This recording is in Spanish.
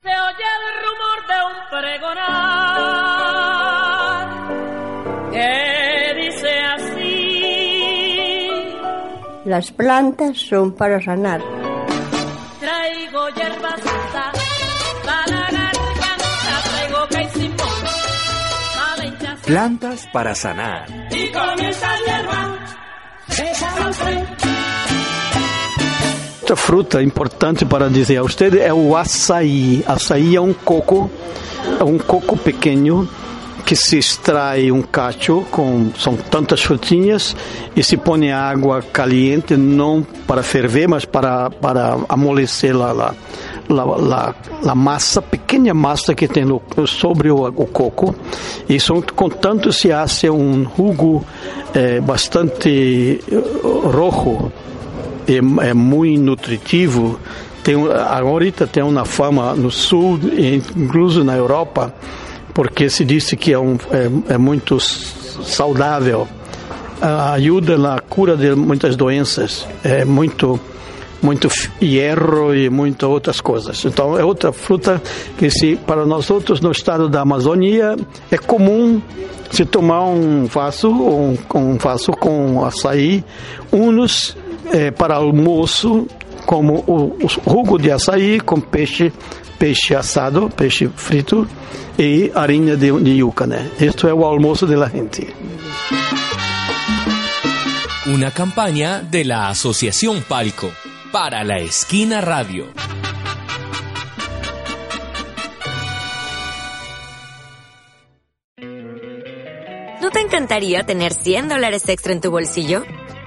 Se oye el rumor de un pregonar que dice así. Las plantas son para sanar. Traigo hierba santa para la garganta, traigo hinchazón. Plantas para sanar. Y con esa hierba esa los Outra fruta importante para dizer a usted é o açaí. Açaí é um coco, é um coco pequeno que se extrai um cacho com são tantas frutinhas e se põe água caliente não para ferver, mas para para amolecer lá lá la massa, pequena massa que tem no, sobre o, o coco e com tanto se hace um jugo eh, bastante eh, rojo é, é muito nutritivo. Tem, agora tem uma fama no sul, incluso na Europa, porque se disse que é, um, é, é muito saudável, ajuda na cura de muitas doenças, é muito muito hierro e muitas outras coisas. Então é outra fruta que se para nós outros no estado da Amazônia é comum se tomar um vaso um, um vaso com açaí, uns para almoço como o, o jugo de açaí com peixe peixe assado, peixe frito e arinha de, de yuca, né? Isto é o almoço da gente. Una campaña de la Asociación Palco para la Esquina Radio. ¿No te encantaría tener 100 dólares extra en tu bolsillo?